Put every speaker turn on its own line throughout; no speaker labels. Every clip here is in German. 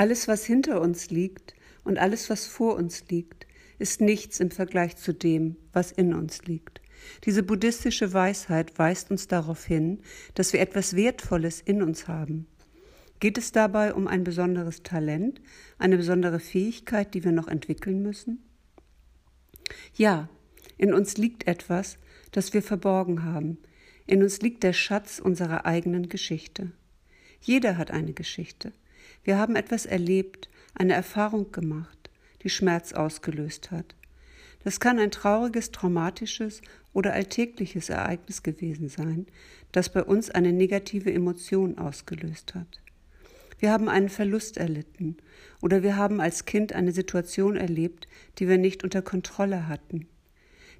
Alles, was hinter uns liegt und alles, was vor uns liegt, ist nichts im Vergleich zu dem, was in uns liegt. Diese buddhistische Weisheit weist uns darauf hin, dass wir etwas Wertvolles in uns haben. Geht es dabei um ein besonderes Talent, eine besondere Fähigkeit, die wir noch entwickeln müssen? Ja, in uns liegt etwas, das wir verborgen haben. In uns liegt der Schatz unserer eigenen Geschichte. Jeder hat eine Geschichte. Wir haben etwas erlebt, eine Erfahrung gemacht, die Schmerz ausgelöst hat. Das kann ein trauriges, traumatisches oder alltägliches Ereignis gewesen sein, das bei uns eine negative Emotion ausgelöst hat. Wir haben einen Verlust erlitten oder wir haben als Kind eine Situation erlebt, die wir nicht unter Kontrolle hatten,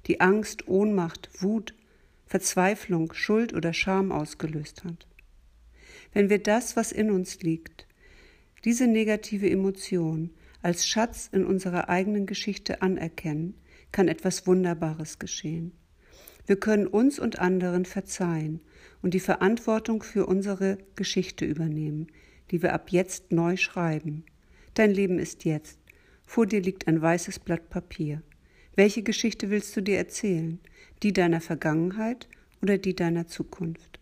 die Angst, Ohnmacht, Wut, Verzweiflung, Schuld oder Scham ausgelöst hat. Wenn wir das, was in uns liegt, diese negative Emotion als Schatz in unserer eigenen Geschichte anerkennen, kann etwas Wunderbares geschehen. Wir können uns und anderen verzeihen und die Verantwortung für unsere Geschichte übernehmen, die wir ab jetzt neu schreiben. Dein Leben ist jetzt. Vor dir liegt ein weißes Blatt Papier. Welche Geschichte willst du dir erzählen? Die deiner Vergangenheit oder die deiner Zukunft?